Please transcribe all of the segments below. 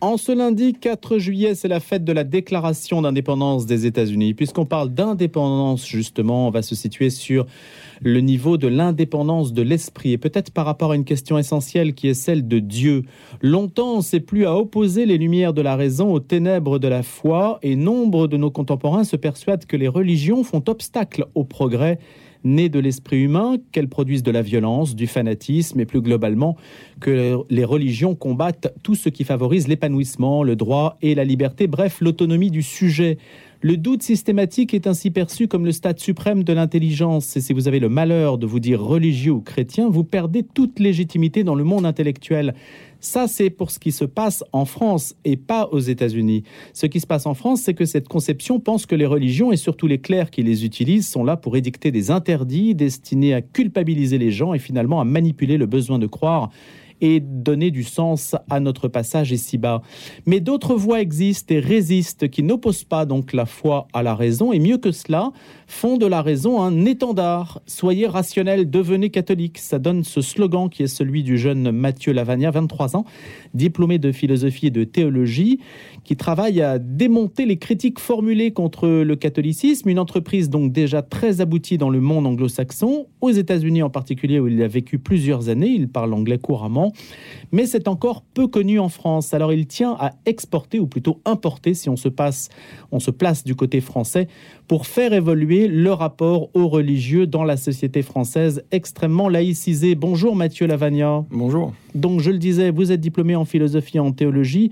En ce lundi 4 juillet, c'est la fête de la déclaration d'indépendance des États-Unis. Puisqu'on parle d'indépendance, justement, on va se situer sur le niveau de l'indépendance de l'esprit et peut-être par rapport à une question essentielle qui est celle de Dieu. Longtemps, on s'est plus à opposer les lumières de la raison aux ténèbres de la foi et nombre de nos contemporains se persuadent que les religions font obstacle au progrès nées de l'esprit humain, qu'elles produisent de la violence, du fanatisme et plus globalement que les religions combattent tout ce qui favorise l'épanouissement, le droit et la liberté, bref, l'autonomie du sujet. Le doute systématique est ainsi perçu comme le stade suprême de l'intelligence. Et si vous avez le malheur de vous dire religieux ou chrétien, vous perdez toute légitimité dans le monde intellectuel. Ça, c'est pour ce qui se passe en France et pas aux États-Unis. Ce qui se passe en France, c'est que cette conception pense que les religions et surtout les clercs qui les utilisent sont là pour édicter des interdits destinés à culpabiliser les gens et finalement à manipuler le besoin de croire et donner du sens à notre passage ici-bas. Mais d'autres voies existent et résistent qui n'opposent pas donc la foi à la raison et mieux que cela, font de la raison un étendard. Soyez rationnels, devenez catholiques. Ça donne ce slogan qui est celui du jeune Mathieu Lavagna, 23 ans, diplômé de philosophie et de théologie, qui travaille à démonter les critiques formulées contre le catholicisme, une entreprise donc déjà très aboutie dans le monde anglo-saxon, aux États-Unis en particulier où il a vécu plusieurs années, il parle anglais couramment, mais c'est encore peu connu en France. Alors il tient à exporter ou plutôt importer si on se place du côté français pour faire évoluer le rapport aux religieux dans la société française extrêmement laïcisée. Bonjour Mathieu Lavagna. Bonjour. Donc je le disais, vous êtes diplômé en philosophie et en théologie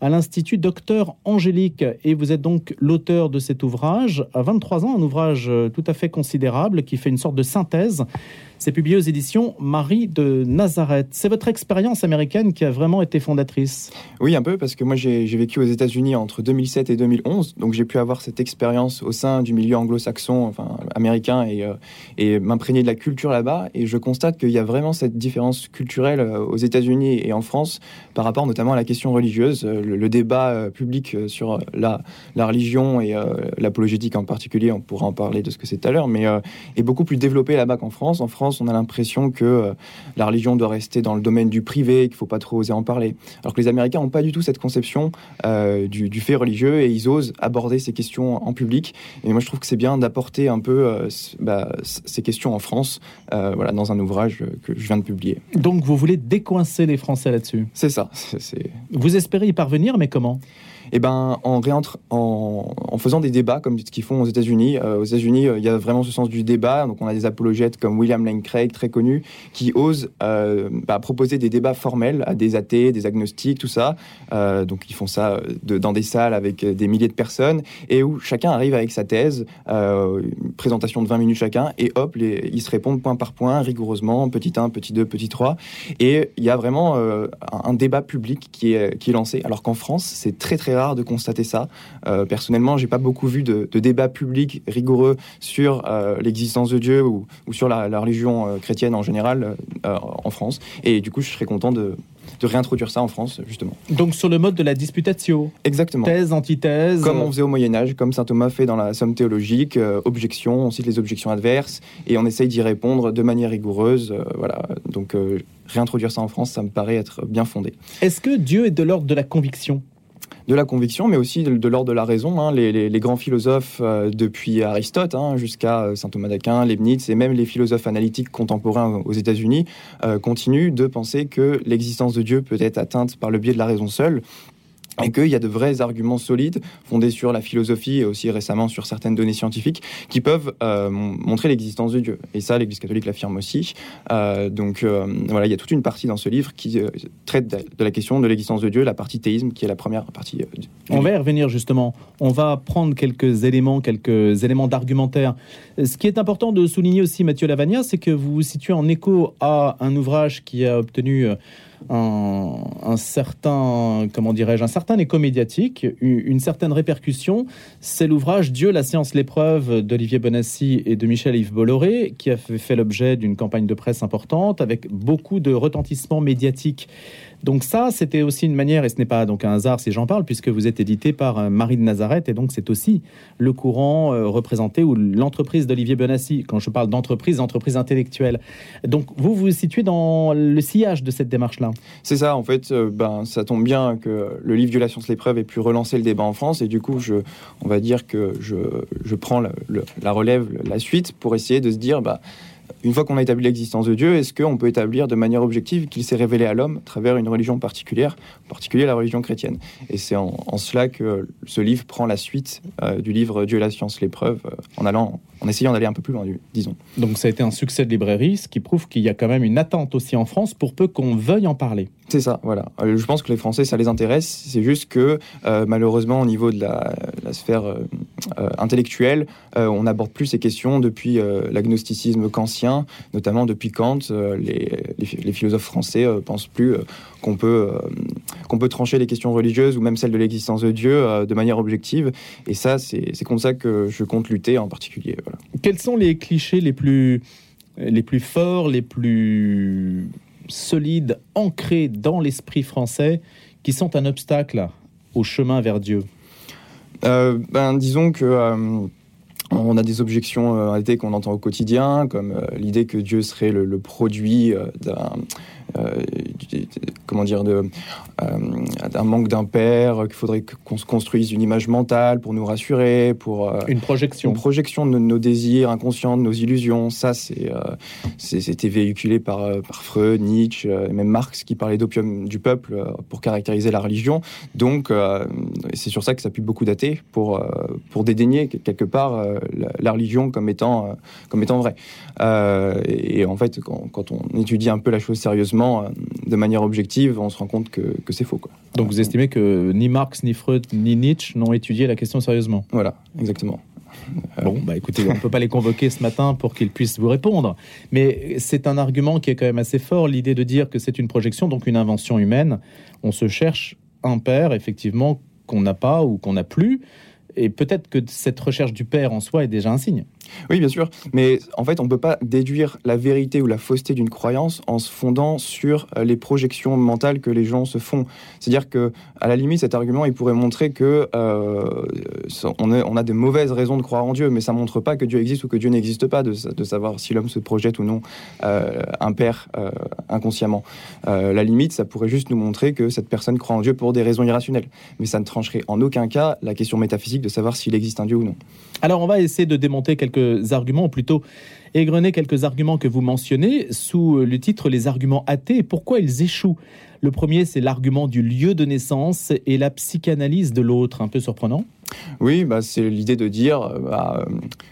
à l'Institut Docteur Angélique et vous êtes donc l'auteur de cet ouvrage à 23 ans, un ouvrage tout à fait considérable qui fait une sorte de synthèse c'est publié aux éditions Marie de Nazareth. C'est votre expérience américaine qui a vraiment été fondatrice Oui, un peu, parce que moi j'ai vécu aux États-Unis entre 2007 et 2011, donc j'ai pu avoir cette expérience au sein du milieu anglo-saxon, enfin américain, et, euh, et m'imprégner de la culture là-bas. Et je constate qu'il y a vraiment cette différence culturelle euh, aux États-Unis et en France par rapport notamment à la question religieuse. Euh, le, débat public sur la, religion et l'apologétique en particulier, on pourra en parler de ce que c'est tout à l'heure, mais est beaucoup plus développé là-bas qu'en France. En France, on a l'impression que euh, la religion doit rester dans le domaine du privé, qu'il ne faut pas trop oser en parler. Alors que les Américains n'ont pas du tout cette conception euh, du, fait religieux et ils osent aborder ces questions en public. Et moi, je trouve que c'est bien d'apporter un peu euh, bah, ces questions en France, voilà, dans un ouvrage que je viens de publier. Donc, vous voulez décoincer les Français là-dessus? C'est ça. Vous espérez y parvenir, mais comment? Eh ben, en, en, faisant des débats comme ce qu'ils font aux États-Unis. aux États-Unis, il y a vraiment ce sens du débat. Donc, on a des apologètes comme William Lane Craig, très connu, qui ose euh, bah, proposer des débats formels à des athées, des agnostiques, tout ça. Euh, donc ils font ça dans des salles avec des milliers de personnes et où chacun arrive avec sa thèse, euh, une présentation de 20 minutes chacun, et hop, ils se répondent point par point, rigoureusement, petit 1, petit 2, petit 3. Et il y a vraiment un débat public qui est, qui est lancé, alors qu'en France, c'est très très rare de constater ça. personnellement, j'ai pas beaucoup vu de, de débat public rigoureux sur l'existence de Dieu ou, ou sur la, la religion euh, chrétienne en général euh, en France. Et du coup, je serais content de, de réintroduire ça en France, justement. Donc sur le mode de la disputatio Exactement. Thèse, antithèse. Comme on faisait au Moyen-Âge, comme saint Thomas fait dans la Somme théologique, euh, objection, on cite les objections adverses, et on essaye d'y répondre de manière rigoureuse. voilà. Donc réintroduire ça en France, ça me paraît être bien fondé. Est-ce que Dieu est de l'ordre de la conviction? De la conviction, mais aussi de, l'ordre de la raison. Hein. Les, grands philosophes, euh, depuis Aristote hein, jusqu'à euh, saint Thomas d'Aquin, Leibniz et même les philosophes analytiques contemporains aux États-Unis, euh, continuent de penser que l'existence de Dieu peut être atteinte par le biais de la raison seule et qu'il y a de vrais arguments solides fondés sur la philosophie et aussi récemment sur certaines données scientifiques qui peuvent euh, montrer l'existence de Dieu. Et ça, l'Église catholique l'affirme aussi. Euh, donc euh, voilà, il y a toute une partie dans ce livre qui traite de la question de l'existence de Dieu, la partie théisme qui est la première partie. On va y revenir justement. On va prendre quelques éléments, quelques éléments d'argumentaire. Ce qui est important de souligner aussi, Mathieu Lavagna, c'est que vous vous situez en écho à un ouvrage qui a obtenu un, certain, comment dirais-je, un certain écho médiatique, une, certaine répercussion. C'est l'ouvrage Dieu, la science, l'épreuve d'Olivier Bonassi et de Michel-Yves Bolloré, qui a fait, l'objet d'une campagne de presse importante avec beaucoup de retentissement médiatique Donc ça, c'était aussi une manière, et ce n'est pas donc un hasard si j'en parle, puisque vous êtes édité par euh, Marie de Nazareth, et donc c'est aussi le courant euh, représenté ou l'entreprise d'Olivier Benassi. Quand je parle d'entreprise, entreprise intellectuelle. Donc vous vous situez dans le sillage de cette démarche-là. C'est ça, en fait, euh, ben ça tombe bien que le livre Dieu la science l'épreuve ait pu relancer le débat en France, et du coup, je, on va dire que je, je prends la, relève, la suite, pour essayer de se dire, bah une fois qu'on a établi l'existence de Dieu, est-ce qu'on peut établir de manière objective qu'il s'est révélé à l'homme à travers une religion particulière, en particulier la religion chrétienne? Et c'est en, cela que ce livre prend la suite euh, du livre Dieu, la science, l'épreuve, euh, en allant, en essayant d'aller un peu plus loin, disons. Donc ça a été un succès de librairie, ce qui prouve qu'il y a quand même une attente aussi en France pour peu qu'on veuille en parler. C'est ça, voilà. Euh, je pense que les Français, ça les intéresse. C'est juste que malheureusement, au niveau de la, sphère intellectuelle, on n'aborde plus ces questions depuis l'agnosticisme kantien notamment depuis Kant, euh, les, philosophes français euh, pensent plus euh, qu'on peut, trancher les questions religieuses ou même celles de l'existence de Dieu de manière objective. Et ça, c'est contre ça que je compte lutter en particulier. Quels sont les clichés les plus forts, les plus solides, ancrés dans l'esprit français, qui sont un obstacle au chemin vers Dieu? Ben, Disons que on a des objections euh, arrêtées qu'on entend au quotidien, comme euh, l'idée que Dieu serait le, produit euh, d'un euh, comment dire, d'un manque d'un père, qu'il faudrait qu'on se construise une image mentale pour nous rassurer, pour une projection, une projection de nos désirs inconscients, de nos illusions. Ça, c'est, c'était véhiculé par, par Freud, Nietzsche, et même Marx qui parlait d'opium du peuple pour caractériser la religion. Donc, c'est sur ça que ça pu beaucoup dater pour pour dédaigner quelque part la, religion comme étant comme étant vraie. et, en fait, quand, quand on étudie un peu la chose sérieusement euh, de manière objective, on se rend compte que, c'est faux. Quoi. Donc vous estimez que ni Marx, ni Freud, ni Nietzsche n'ont étudié la question sérieusement? Voilà, exactement. Bon, bah écoutez, on ne peut pas les convoquer ce matin pour qu'ils puissent vous répondre. Mais c'est un argument qui est quand même assez fort, l'idée de dire que c'est une projection, donc une invention humaine. On se cherche un père, effectivement, qu'on n'a pas ou qu'on n'a plus. Et peut-être que cette recherche du père en soi est déjà un signe. Oui, bien sûr. Mais en fait, on ne peut pas déduire la vérité ou la fausseté d'une croyance en se fondant sur euh, les projections mentales que les gens se font. C'est-à-dire que, à la limite, cet argument, il pourrait montrer que euh, on, on, a de mauvaises raisons de croire en Dieu, mais ça montre pas que Dieu existe ou que Dieu n'existe pas, de, savoir si l'homme se projette ou non euh, un père inconsciemment. la limite, ça pourrait juste nous montrer que cette personne croit en Dieu pour des raisons irrationnelles. Mais ça ne trancherait en aucun cas la question métaphysique de savoir s'il existe un Dieu ou non. Alors, on va essayer de démonter quelques arguments, ou plutôt égrener quelques arguments que vous mentionnez sous le titre Les arguments athées et pourquoi ils échouent? Le premier, c'est l'argument du lieu de naissance et la psychanalyse de l'autre, un peu surprenant. Oui, bah, c'est l'idée de dire euh, bah,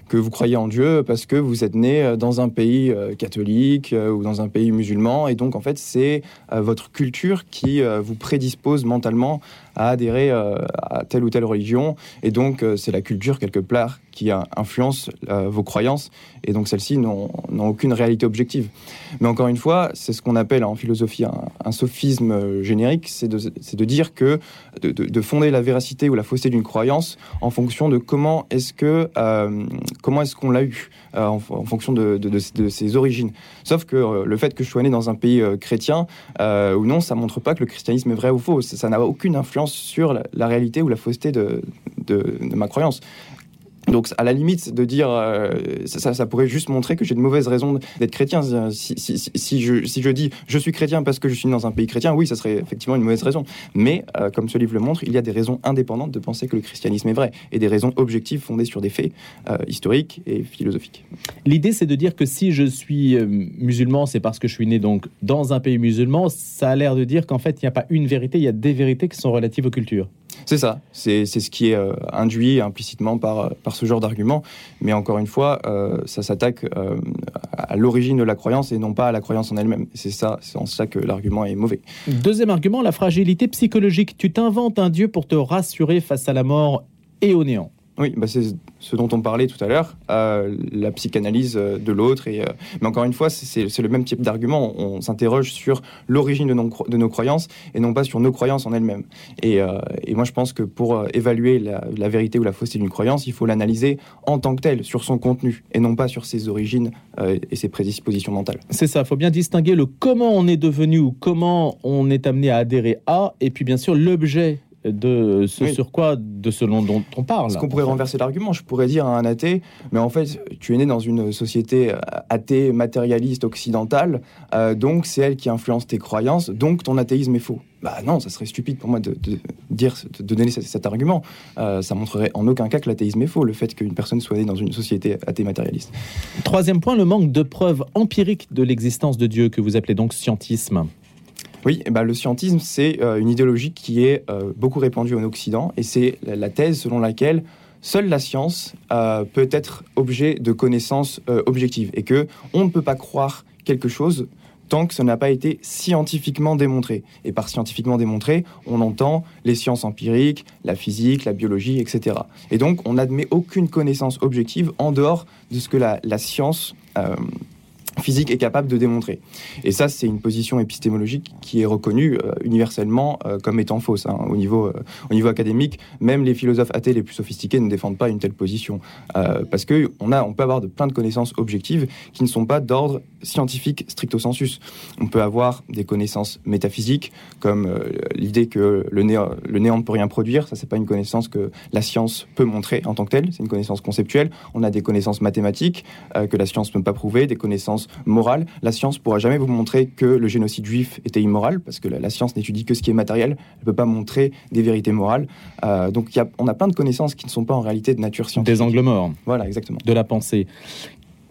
que vous croyez en Dieu parce que vous êtes né euh, dans un pays euh, catholique ou dans un pays musulman. Et donc, en fait, c'est votre culture qui vous prédispose mentalement à adhérer à telle ou telle religion. Et donc, c'est la culture, quelque part, qui influence vos croyances. Et donc, celles-ci n'ont aucune réalité objective. Mais encore une fois, c'est ce qu'on appelle en philosophie un, sophisme générique. C'est de, dire que de, de fonder la véracité ou la fausseté d'une croyance en fonction de comment est-ce que euh, comment est-ce qu'on l'a eu euh, en, fonction de, ses origines. Sauf que euh, le fait que je sois né dans un pays chrétien ou non, ça montre pas que le christianisme est vrai ou faux. Ça n'a aucune influence sur la, réalité ou la fausseté de ma croyance. Donc, à la limite, de dire euh, ça, pourrait juste montrer que j'ai de mauvaises raisons d'être chrétien. Si, si, si, je, si je dis je suis chrétien parce que je suis dans un pays chrétien, oui, ça serait effectivement une mauvaise raison. Mais, euh, comme ce livre le montre, il y a des raisons indépendantes de penser que le christianisme est vrai et des raisons objectives fondées sur des faits euh, historiques et philosophiques. L'idée, c'est de dire que si je suis musulman, c'est parce que je suis né donc dans un pays musulman. Ça a l'air de dire qu'en fait, il n'y a pas une vérité, il y a des vérités qui sont relatives aux cultures. C'est ça, c'est ce qui est induit implicitement par, par ce genre d'argument. Mais encore une fois, euh, ça s'attaque euh, à l'origine de la croyance et non pas à la croyance en elle-même. C'est ça, c'est en ça que l'argument est mauvais. Deuxième argument, la fragilité psychologique. Tu t'inventes un Dieu pour te rassurer face à la mort et au néant. Oui, bah c'est ce dont on parlait tout à l'heure, euh, la psychanalyse euh, de l'autre. Euh, mais encore une fois, c'est le même type d'argument. On s'interroge sur l'origine de, nos croyances et non pas sur nos croyances en elles-mêmes. Et, et, moi, je pense que pour évaluer la, la vérité ou la fausseté d'une croyance, il faut l'analyser en tant que telle, sur son contenu, et non pas sur ses origines et ses prédispositions mentales. C'est ça, il faut bien distinguer le comment on est devenu ou comment on est amené à adhérer à, et puis bien sûr l'objet de ce sur quoi, de ce dont on parle. Ce qu'on pourrait renverser l'argument, je pourrais dire à un athée, mais en fait, tu es né dans une société euh, athée, matérialiste, occidentale, euh, donc c'est elle qui influence tes croyances, donc ton athéisme est faux. Bah non, ça serait stupide pour moi de, dire, de donner cet, argument. Euh, ça montrerait en aucun cas que l'athéisme est faux, le fait qu'une personne soit née dans une société athée matérialiste. Troisième point, le manque de preuves empiriques de l'existence de Dieu, que vous appelez donc scientisme. Oui, bah, le scientisme, c'est euh, une idéologie qui est euh, beaucoup répandue en Occident, et c'est la, thèse selon laquelle seule la science euh, peut être objet de connaissances objectives, et que on ne peut pas croire quelque chose tant que ça n'a pas été scientifiquement démontré. Et par scientifiquement démontré, on entend les sciences empiriques, la physique, la biologie, etc. Et donc, on n'admet aucune connaissance objective en dehors de ce que la science physique est capable de démontrer. Et ça, c'est une position épistémologique qui est reconnue euh, universellement euh, comme étant fausse. Hein, au, niveau, euh, au niveau académique, même les philosophes athées les plus sophistiqués ne défendent pas une telle position. parce qu'on on peut avoir de plein de connaissances objectives qui ne sont pas d'ordre scientifique stricto sensus. On peut avoir des connaissances métaphysiques, comme l'idée que le, néant, le néant ne peut rien produire. Ça, c'est pas une connaissance que la science peut montrer en tant que telle. C'est une connaissance conceptuelle. On a des connaissances mathématiques que la science ne peut pas prouver, des connaissances morale. La science pourra jamais vous montrer que le génocide juif était immoral, parce que la, science n'étudie que ce qui est matériel, elle ne peut pas montrer des vérités morales. Euh, donc on a plein de connaissances qui ne sont pas en réalité de nature scientifique. Des angles morts. Voilà, exactement. De la pensée.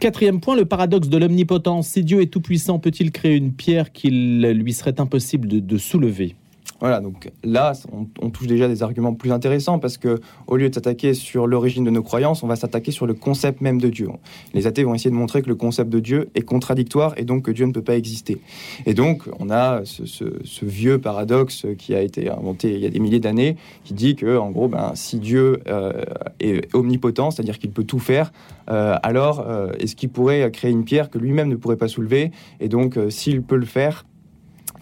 Quatrième point, le paradoxe de l'omnipotence. Si Dieu est tout-puissant, peut-il créer une pierre qu'il lui serait impossible de soulever? Voilà, donc là, on, touche déjà des arguments plus intéressants parce que au lieu de s'attaquer sur l'origine de nos croyances, on va s'attaquer sur le concept même de Dieu. Les athées vont essayer de montrer que le concept de Dieu est contradictoire et donc que Dieu ne peut pas exister. Et donc, on a ce, vieux paradoxe qui a été inventé il y a des milliers d'années, qui dit que, en gros, ben, si Dieu euh, est omnipotent, c'est-à-dire qu'il peut tout faire, euh, alors euh, est-ce qu'il pourrait créer une pierre que lui-même ne pourrait pas soulever? Et donc, s'il peut le faire,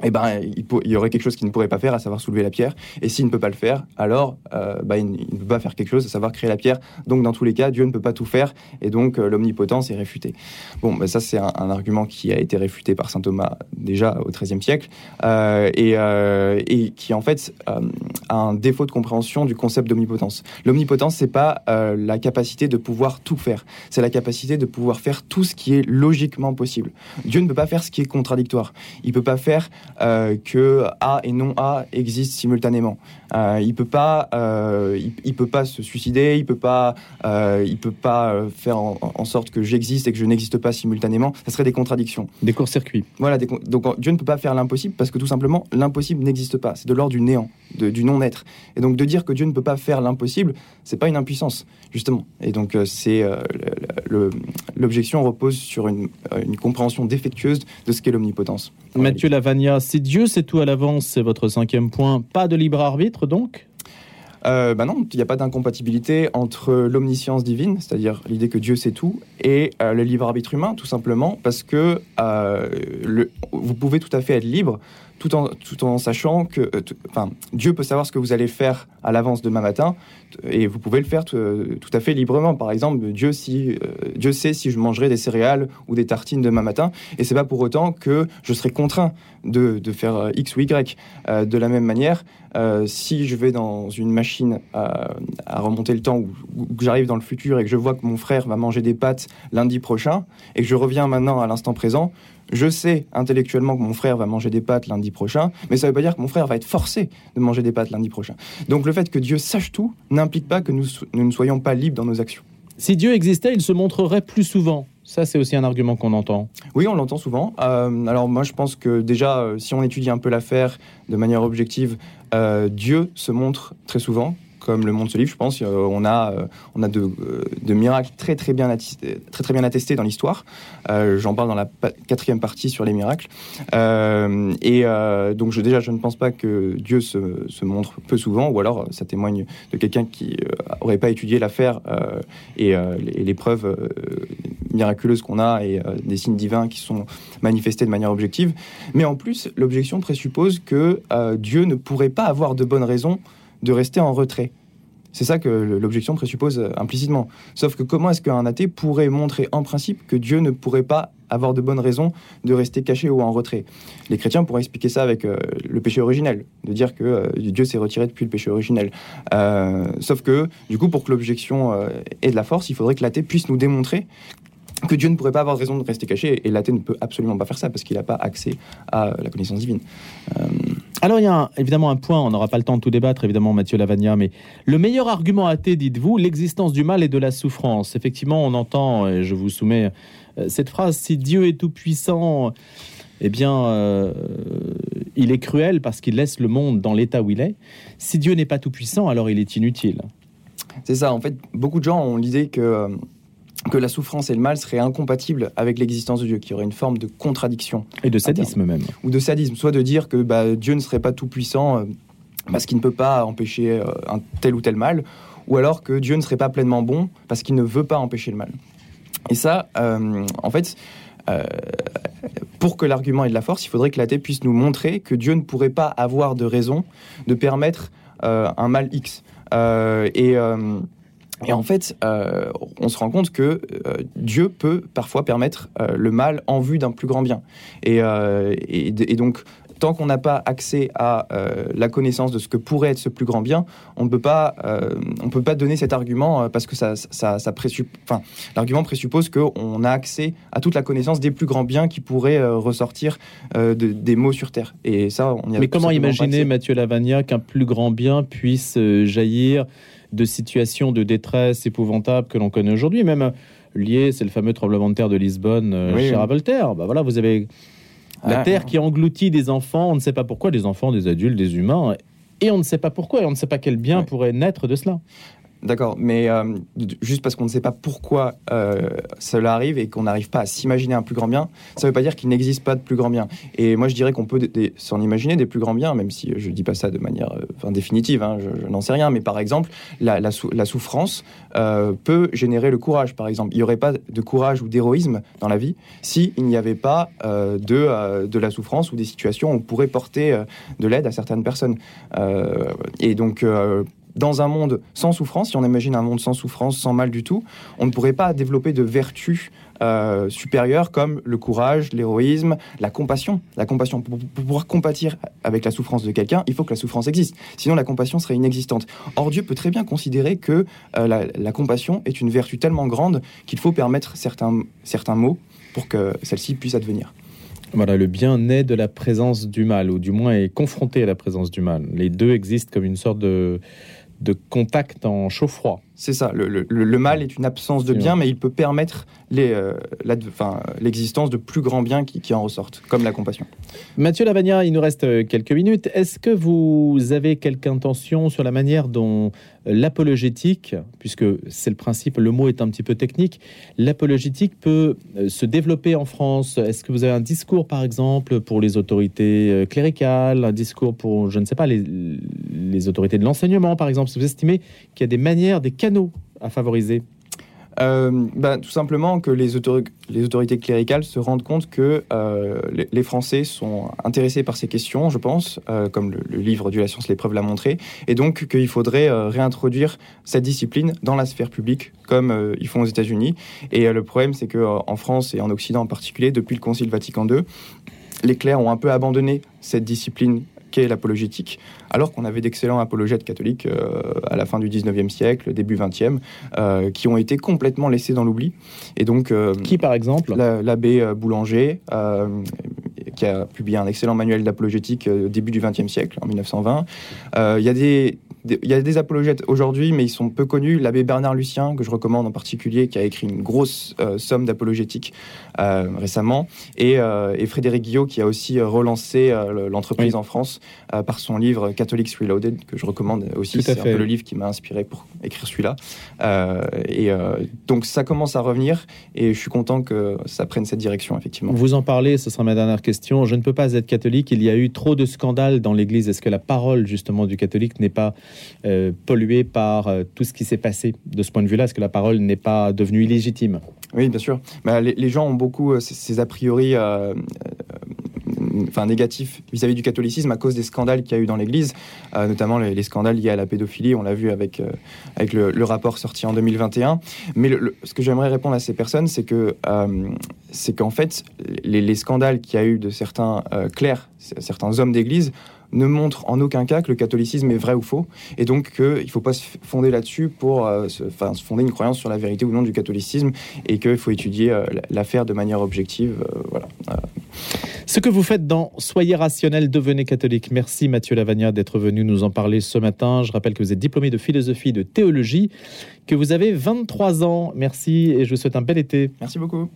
eh ben, il, y aurait quelque chose qu'il ne pourrait pas faire, à savoir soulever la pierre. Et s'il ne peut pas le faire, alors euh, bah, il, ne peut pas faire quelque chose, à savoir créer la pierre. Donc, dans tous les cas, Dieu ne peut pas tout faire, et donc euh, l'omnipotence est réfutée. Bon, bah, ça, c'est un, argument qui a été réfuté par saint Thomas déjà au XIIIe siècle, euh, et, et, qui en fait a un défaut de compréhension du concept d'omnipotence. L'omnipotence, c'est pas la capacité de pouvoir tout faire, c'est la capacité de pouvoir faire tout ce qui est logiquement possible. Dieu ne peut pas faire ce qui est contradictoire. Il peut pas faire que A et non A existent simultanément. Euh, il peut pas, euh, il, peut pas se suicider, il peut pas, il peut pas faire en, sorte que j'existe et que je n'existe pas simultanément. Ça serait des contradictions. Des courts-circuits. Voilà. donc Dieu ne peut pas faire l'impossible parce que tout simplement l'impossible n'existe pas. C'est de l'ordre du néant, du non-être. Et donc de dire que Dieu ne peut pas faire l'impossible, c'est pas une impuissance justement. Et donc c'est l'objection repose sur une, une compréhension défectueuse de ce qu'est l'omnipotence. Mathieu Lavagna, si Dieu sait tout à l'avance, c'est votre cinquième point, pas de libre arbitre donc euh, bah non, il n'y a pas d'incompatibilité entre l'omniscience divine, c'est-à-dire l'idée que Dieu sait tout, et euh, le libre arbitre humain, tout simplement parce que euh, vous pouvez tout à fait être libre tout en, sachant que euh, enfin, Dieu peut savoir ce que vous allez faire à l'avance demain matin et vous pouvez le faire tout, à fait librement. Par exemple, Dieu, si, euh, Dieu sait si je mangerai des céréales ou des tartines demain matin et c'est pas pour autant que je serai contraint de, de faire euh, X ou Y. de la même manière, si je vais dans une machine à, remonter le temps ou que j'arrive dans le futur et que je vois que mon frère va manger des pâtes lundi prochain et que je reviens maintenant à l'instant présent, je sais intellectuellement que mon frère va manger des pâtes lundi prochain, mais ça ne veut pas dire que mon frère va être forcé de manger des pâtes lundi prochain. Donc le fait que Dieu sache tout n'implique pas que nous, ne soyons pas libres dans nos actions. Si Dieu existait, il se montrerait plus souvent. Ça, c'est aussi un argument qu'on entend. Oui, on l'entend souvent. Euh, alors moi, je pense que déjà, euh, si on étudie un peu l'affaire de manière objective, euh, Dieu se montre très souvent comme le monde se livre, je pense, on a, on a de, de, miracles très très bien, attestés, très, très bien attestés dans l'histoire. J'en parle dans la quatrième partie sur les miracles. et donc je, déjà, je ne pense pas que Dieu se, montre peu souvent, ou alors ça témoigne de quelqu'un qui n'aurait pas étudié l'affaire et, les preuves miraculeuses qu'on a et des signes divins qui sont manifestés de manière objective. Mais en plus, l'objection présuppose que euh, Dieu ne pourrait pas avoir de bonnes raisons de rester en retrait. C'est ça que l'objection présuppose euh, implicitement. Sauf que comment est-ce qu'un athée pourrait montrer en principe que Dieu ne pourrait pas avoir de bonnes raisons de rester caché ou en retrait? Les chrétiens pourraient expliquer ça avec euh, le péché originel, de dire que Dieu s'est retiré depuis le péché originel. sauf que, du coup, pour que l'objection ait de la force, il faudrait que l'athée puisse nous démontrer que Dieu ne pourrait pas avoir raison de rester caché, et l'athée ne peut absolument pas faire ça parce qu'il n'a pas accès à la connaissance divine. Euh, Alors il y a évidemment un point, on n'aura pas le temps de tout débattre, évidemment, Mathieu Lavagna, mais le meilleur argument athée, dites-vous, l'existence du mal et de la souffrance. Effectivement, on entend, et je vous soumets euh, cette phrase, si Dieu est tout-puissant, eh bien, euh, il est cruel parce qu'il laisse le monde dans l'état où il est. Si Dieu n'est pas tout-puissant, alors il est inutile. C'est ça, en fait, beaucoup de gens ont l'idée que que la souffrance et le mal seraient incompatibles avec l'existence de Dieu, qu'il y aurait une forme de contradiction. Et de sadisme même. Ou de sadisme, soit de dire que bah, Dieu ne serait pas tout puissant euh, parce qu'il ne peut pas empêcher euh, un tel ou tel mal, ou alors que Dieu ne serait pas pleinement bon parce qu'il ne veut pas empêcher le mal. Et ça, euh, en fait, pour que l'argument ait de la force, il faudrait que l'athée puisse nous montrer que Dieu ne pourrait pas avoir de raison de permettre un mal X. et et en fait, euh, on se rend compte que euh, Dieu peut parfois permettre euh, le mal en vue d'un plus grand bien. Et, et, donc, tant qu'on n'a pas accès à la connaissance de ce que pourrait être ce plus grand bien, on ne peut pas, on peut pas donner cet argument parce que ça, ça, ça enfin, l'argument présuppose qu'on a accès à toute la connaissance des plus grands biens qui pourraient ressortir de, des mots sur terre. Et ça, on y a Mais comment imaginer, Mathieu Lavagna, qu'un plus grand bien puisse jaillir de situations de détresse épouvantables que l'on connaît aujourd'hui, même lié, c'est le fameux tremblement de terre de Lisbonne euh, chez Voltaire. Bah voilà, vous avez la ah. terre qui engloutit des enfants, on ne sait pas pourquoi, des enfants, des adultes, des humains, et on ne sait pas pourquoi, et on ne sait pas quel bien pourrait naître de cela. D'accord, mais euh, juste parce qu'on ne sait pas pourquoi euh, cela arrive et qu'on n'arrive pas à s'imaginer un plus grand bien, ça ne veut pas dire qu'il n'existe pas de plus grand bien. Et moi, je dirais qu'on peut s'en imaginer des plus grands biens, même si je ne dis pas ça de manière euh, définitive, hein, je, n'en sais rien. Mais par exemple, la, souffrance peut générer le courage, par exemple. Il n'y aurait pas de courage ou d'héroïsme dans la vie s'il n'y avait pas de, de la souffrance ou des situations où on pourrait porter de l'aide à certaines personnes. et donc, dans un monde sans souffrance, si on imagine un monde sans souffrance, sans mal du tout, on ne pourrait pas développer de vertus euh, supérieures comme le courage, l'héroïsme, la compassion. La compassion, pour, pouvoir compatir avec la souffrance de quelqu'un, il faut que la souffrance existe. Sinon, la compassion serait inexistante. Or, Dieu peut très bien considérer que euh, la, compassion est une vertu tellement grande qu'il faut permettre certains, certains mots pour que celle-ci puisse advenir. Voilà, le bien naît de la présence du mal, ou du moins est confronté à la présence du mal. Les deux existent comme une sorte de, de contact en chaud-froid. C'est ça. Le, mal est une absence de bien, mais il peut permettre euh, l'existence de plus grands biens qui, en ressortent, comme la compassion. Mathieu Lavagna, il nous reste euh, quelques minutes. Est-ce que vous avez quelque intention sur la manière dont euh, l'apologétique, puisque c'est le principe, le mot est un petit peu technique, l'apologétique peut se développer en France? Est-ce que vous avez un discours, par exemple, pour les autorités cléricales, un discours pour, je ne sais pas, les, les autorités de l'enseignement, par exemple? Vous estimez qu'il y a des manières, des à favoriser euh, bah, tout simplement que les, autorités cléricales se rendent compte que euh, les, Français sont intéressés par ces questions, je pense, euh, comme le, livre du La science, l'épreuve l'a montré, et donc qu'il faudrait réintroduire cette discipline dans la sphère publique, comme ils font aux États-Unis. Et le problème, c'est qu'en France et en Occident en particulier, depuis le Concile Vatican II, les clercs ont un peu abandonné cette discipline qu'est l'apologétique, alors qu'on avait d'excellents apologètes catholiques euh, à la fin du 19e siècle, début 20e, euh, qui ont été complètement laissés dans l'oubli. Et donc, euh, qui par exemple? L'abbé Boulanger, qui a publié un excellent manuel d'apologétique début du 20e siècle, en 1920. Il y a des il y a des apologètes aujourd'hui, mais ils sont peu connus. L'abbé Bernard Lucien, que je recommande en particulier, qui a écrit une grosse somme d'apologétique récemment, et, Frédéric Guillot, qui a aussi relancé l'entreprise en France par son livre Catholics Reloaded, que je recommande aussi. C'est un peu le livre qui m'a inspiré pour écrire celui-là. et donc ça commence à revenir, et je suis content que ça prenne cette direction, effectivement. Vous en parlez, ce sera ma dernière question. Je ne peux pas être catholique. Il y a eu trop de scandales dans l'Église. Est-ce que la parole, justement, du catholique n'est pas euh, polluée par euh, tout ce qui s'est passé de ce point de vue-là Est-ce que la parole n'est pas devenue illégitime? Oui, bien sûr. Bah, les, gens ont beaucoup euh, ces, a priori enfin, négatif vis-à-vis du catholicisme à cause des scandales qu'il y a eu dans l'Église, euh, notamment les, scandales liés à la pédophilie. On l'a vu avec, euh, avec le, rapport sorti en 2021. Mais ce que j'aimerais répondre à ces personnes, c'est que euh, c'est qu'en fait, les, les scandales qu'il y a eu de certains clercs, certains hommes d'Église, ne montrent en aucun cas que le catholicisme est vrai ou faux, et donc qu'il ne faut pas se fonder là-dessus pour se, se, fonder une croyance sur la vérité ou non du catholicisme, et qu'il faut étudier l'affaire de manière objective. voilà. Ce que vous faites dans Soyez rationnel, devenez catholique. Merci Mathieu Lavagna d'être venu nous en parler ce matin. Je rappelle que vous êtes diplômé de philosophie et de théologie, que vous avez 23 ans. Merci et je vous souhaite un bel été. Merci beaucoup.